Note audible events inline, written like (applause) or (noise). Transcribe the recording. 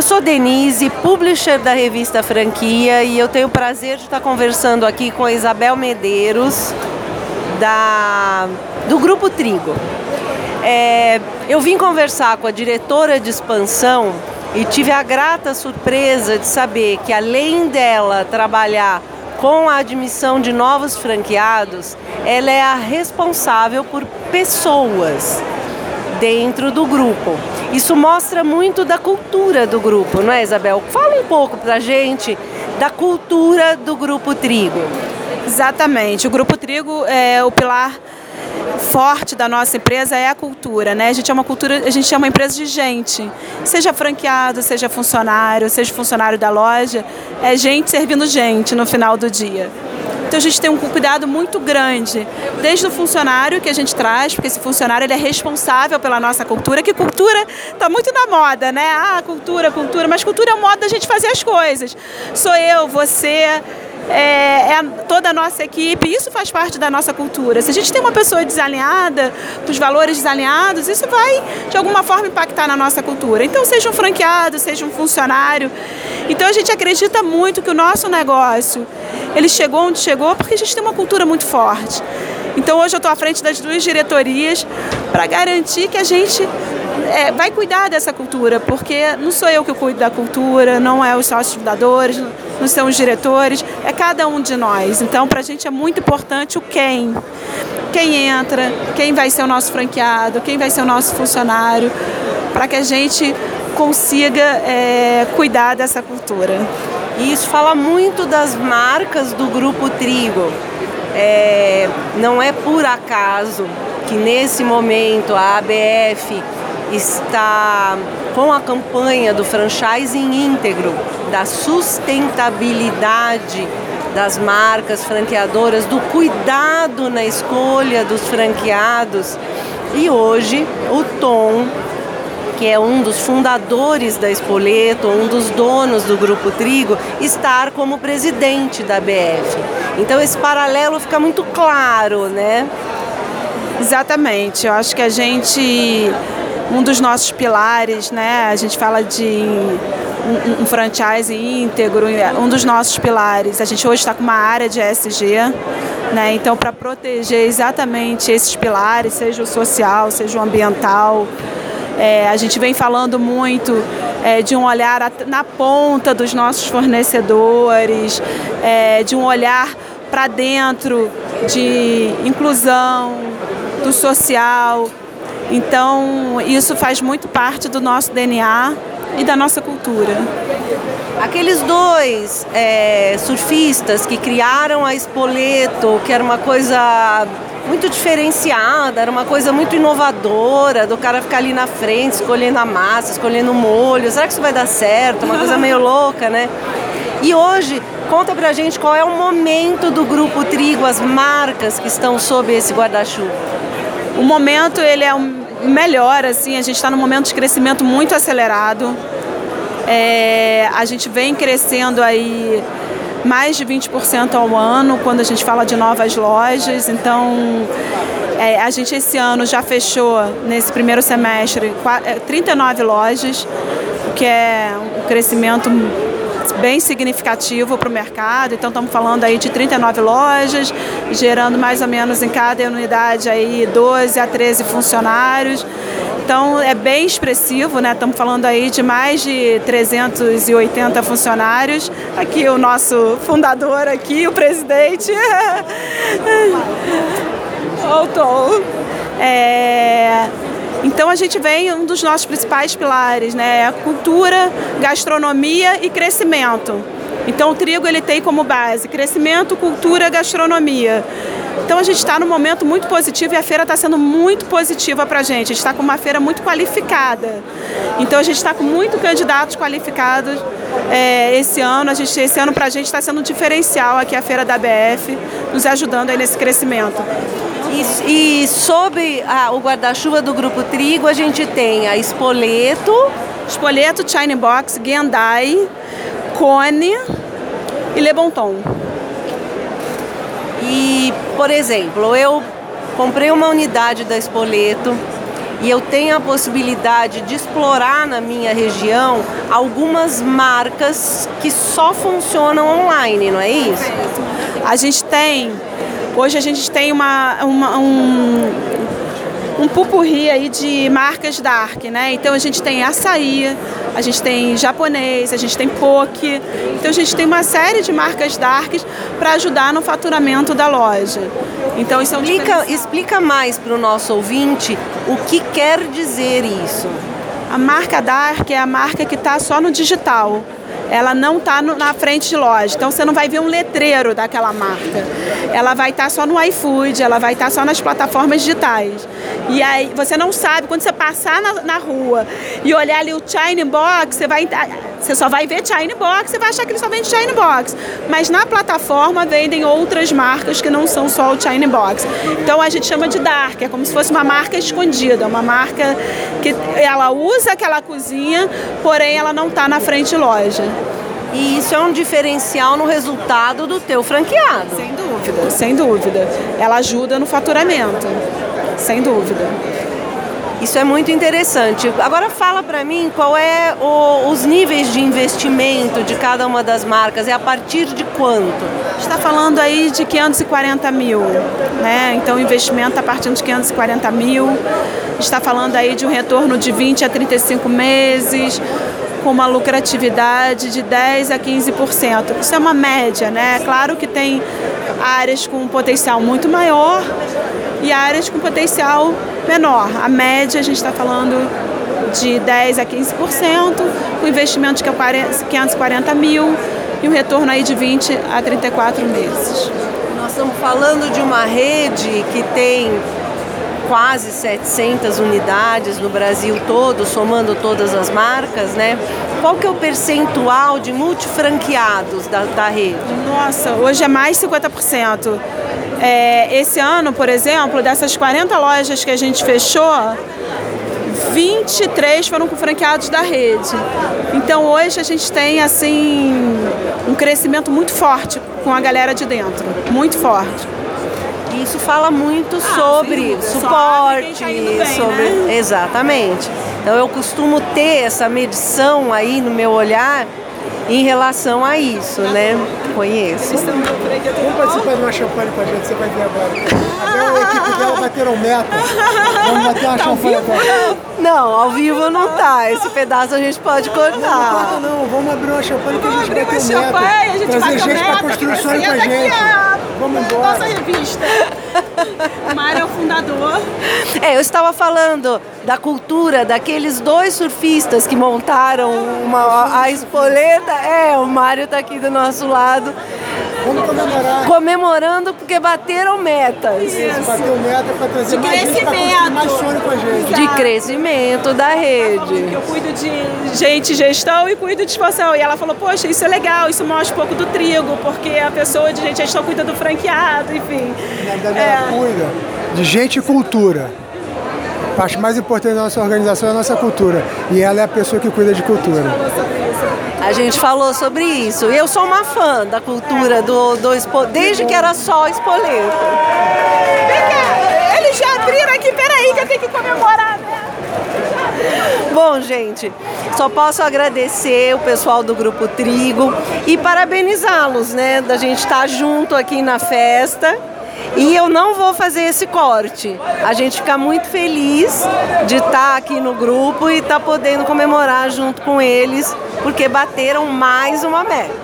Eu sou Denise, publisher da revista Franquia, e eu tenho o prazer de estar conversando aqui com a Isabel Medeiros, da, do Grupo Trigo. É, eu vim conversar com a diretora de expansão e tive a grata surpresa de saber que, além dela trabalhar com a admissão de novos franqueados, ela é a responsável por pessoas dentro do grupo. Isso mostra muito da cultura do grupo, não é, Isabel? Fala um pouco pra gente da cultura do Grupo Trigo. Exatamente. O Grupo Trigo é o pilar forte da nossa empresa é a cultura, né? A gente é uma cultura, a gente é uma empresa de gente. Seja franqueado, seja funcionário, seja funcionário da loja, é gente servindo gente no final do dia. Então a gente tem um cuidado muito grande, desde o funcionário que a gente traz, porque esse funcionário ele é responsável pela nossa cultura, que cultura está muito na moda, né? Ah, cultura, cultura, mas cultura é o modo da gente fazer as coisas. Sou eu, você, é, é, toda a nossa equipe, isso faz parte da nossa cultura. Se a gente tem uma pessoa desalinhada, com os valores desalinhados, isso vai de alguma forma impactar na nossa cultura. Então, seja um franqueado, seja um funcionário. Então, a gente acredita muito que o nosso negócio ele chegou onde chegou porque a gente tem uma cultura muito forte. Então, hoje eu estou à frente das duas diretorias para garantir que a gente é, vai cuidar dessa cultura, porque não sou eu que cuido da cultura, não é os sócios fundadores não são os diretores, é cada um de nós. Então, para a gente é muito importante o quem. Quem entra, quem vai ser o nosso franqueado, quem vai ser o nosso funcionário, para que a gente consiga é, cuidar dessa cultura. E isso fala muito das marcas do Grupo Trigo. É, não é por acaso que nesse momento a ABF está com a campanha do franchising íntegro, da sustentabilidade das marcas franqueadoras, do cuidado na escolha dos franqueados. E hoje o Tom, que é um dos fundadores da Espoleto, um dos donos do Grupo Trigo, estar como presidente da BF. Então esse paralelo fica muito claro, né? Exatamente. Eu acho que a gente um dos nossos pilares, né? A gente fala de um, um franchise íntegro, um dos nossos pilares. A gente hoje está com uma área de ESG, né? Então, para proteger exatamente esses pilares, seja o social, seja o ambiental, é, a gente vem falando muito é, de um olhar na ponta dos nossos fornecedores, é, de um olhar para dentro de inclusão, do social, então, isso faz muito parte do nosso DNA e da nossa cultura. Aqueles dois é, surfistas que criaram a Espoleto, que era uma coisa muito diferenciada, era uma coisa muito inovadora, do cara ficar ali na frente, escolhendo a massa, escolhendo o molho. Será que isso vai dar certo? Uma coisa meio (laughs) louca, né? E hoje, conta pra gente qual é o momento do Grupo Trigo, as marcas que estão sob esse guarda-chuva. O momento ele é um melhor, assim, a gente está num momento de crescimento muito acelerado. É, a gente vem crescendo aí mais de 20% ao ano quando a gente fala de novas lojas. Então, é, a gente esse ano já fechou, nesse primeiro semestre, 39 é, lojas, o que é um crescimento bem significativo para o mercado. Então estamos falando aí de 39 lojas, gerando mais ou menos em cada unidade aí 12 a 13 funcionários. Então é bem expressivo, né? Estamos falando aí de mais de 380 funcionários. Aqui o nosso fundador aqui, o presidente. (laughs) Voltou. É, então a gente vem um dos nossos principais pilares, né, é cultura, gastronomia e crescimento. Então o trigo ele tem como base crescimento, cultura, gastronomia. Então a gente está num momento muito positivo e a feira está sendo muito positiva para a gente. A gente está com uma feira muito qualificada. Então a gente está com muitos candidatos qualificados é, esse ano. A gente, esse ano para a gente está sendo um diferencial aqui a feira da BF, nos ajudando aí nesse crescimento. E, e sob a, o guarda-chuva do Grupo Trigo, a gente tem a Espoleto. Espoleto, China Box, Gendai, Cone e Le Bon Ton. E, por exemplo, eu comprei uma unidade da Espoleto e eu tenho a possibilidade de explorar na minha região algumas marcas que só funcionam online, não é isso? A gente tem, hoje a gente tem uma, uma um, um pupurri aí de marcas dark, né? Então a gente tem açaí, a gente tem japonês, a gente tem poke. Então a gente tem uma série de marcas darks para ajudar no faturamento da loja. Então isso é um explica, explica mais para o nosso ouvinte o que quer dizer isso. A marca Dark é a marca que está só no digital ela não está na frente de loja. Então você não vai ver um letreiro daquela marca. Ela vai estar tá só no iFood, ela vai estar tá só nas plataformas digitais. E aí você não sabe, quando você passar na, na rua e olhar ali o China Box, você vai você só vai ver China Box, você vai achar que ele só vende China Box. Mas na plataforma vendem outras marcas que não são só o China Box. Então a gente chama de Dark, é como se fosse uma marca escondida, uma marca que ela usa aquela cozinha, porém ela não está na frente loja. E isso é um diferencial no resultado do teu franqueado. Sem dúvida, sem dúvida. Ela ajuda no faturamento, sem dúvida. Isso é muito interessante. Agora fala para mim qual é o, os níveis de investimento de cada uma das marcas. É a partir de quanto? está falando aí de 540 mil, né? Então o investimento está partindo de 540 mil. Está falando aí de um retorno de 20 a 35 meses com uma lucratividade de 10 a 15%. Isso é uma média, né? Claro que tem áreas com um potencial muito maior e áreas com potencial menor. A média a gente está falando de 10 a 15%, com investimento de 540 mil e um retorno aí de 20 a 34 meses. Nós estamos falando de uma rede que tem quase 700 unidades no Brasil todo, somando todas as marcas, né? Qual que é o percentual de multifranqueados da, da rede? Nossa, hoje é mais 50%. É, esse ano, por exemplo, dessas 40 lojas que a gente fechou, 23 foram com franqueados da rede. Então hoje a gente tem assim um crescimento muito forte com a galera de dentro, muito forte isso fala muito ah, sobre suporte, tá bem, sobre né? exatamente. Então eu costumo ter essa medição aí no meu olhar em relação a isso, né? Conheço. Vamos participar de uma champanhe com a gente, você vai ver agora. A a equipe dela bateram meta. Vamos bater uma tá champanhe agora. Não, ao vivo não tá. Esse pedaço a gente pode cortar. Não, não corta não. Vamos abrir uma champanhe que a gente vai ter meta. Trazer gente para construir sonho com a gente. Vamos embora. Nossa revista. (laughs) O Mário é o fundador. É, eu estava falando da cultura daqueles dois surfistas que montaram uma, a espoleta. É, o Mário está aqui do nosso lado. Vamos comemorar. Comemorando porque bateram metas. Isso, bateu meta para trazer de mais gente para mais sonho com a gente. De crescimento da rede. Eu cuido de gente, gestão e cuido de expansão. E ela falou, poxa, isso é legal, isso mostra um pouco do trigo, porque a pessoa de gente gestão cuida do franqueado, enfim. Na verdade, é. ela cuida de gente e cultura. Parte mais importante da nossa organização é a nossa cultura. E ela é a pessoa que cuida de cultura. A gente falou sobre isso. Eu sou uma fã da cultura do, do expo, desde que era só espoleto. Eles já abriram aqui, peraí, que eu tenho que comemorar, né? Bom, gente, só posso agradecer o pessoal do Grupo Trigo e parabenizá-los, né? Da gente estar junto aqui na festa. E eu não vou fazer esse corte. A gente fica muito feliz de estar aqui no grupo e estar podendo comemorar junto com eles, porque bateram mais uma meta.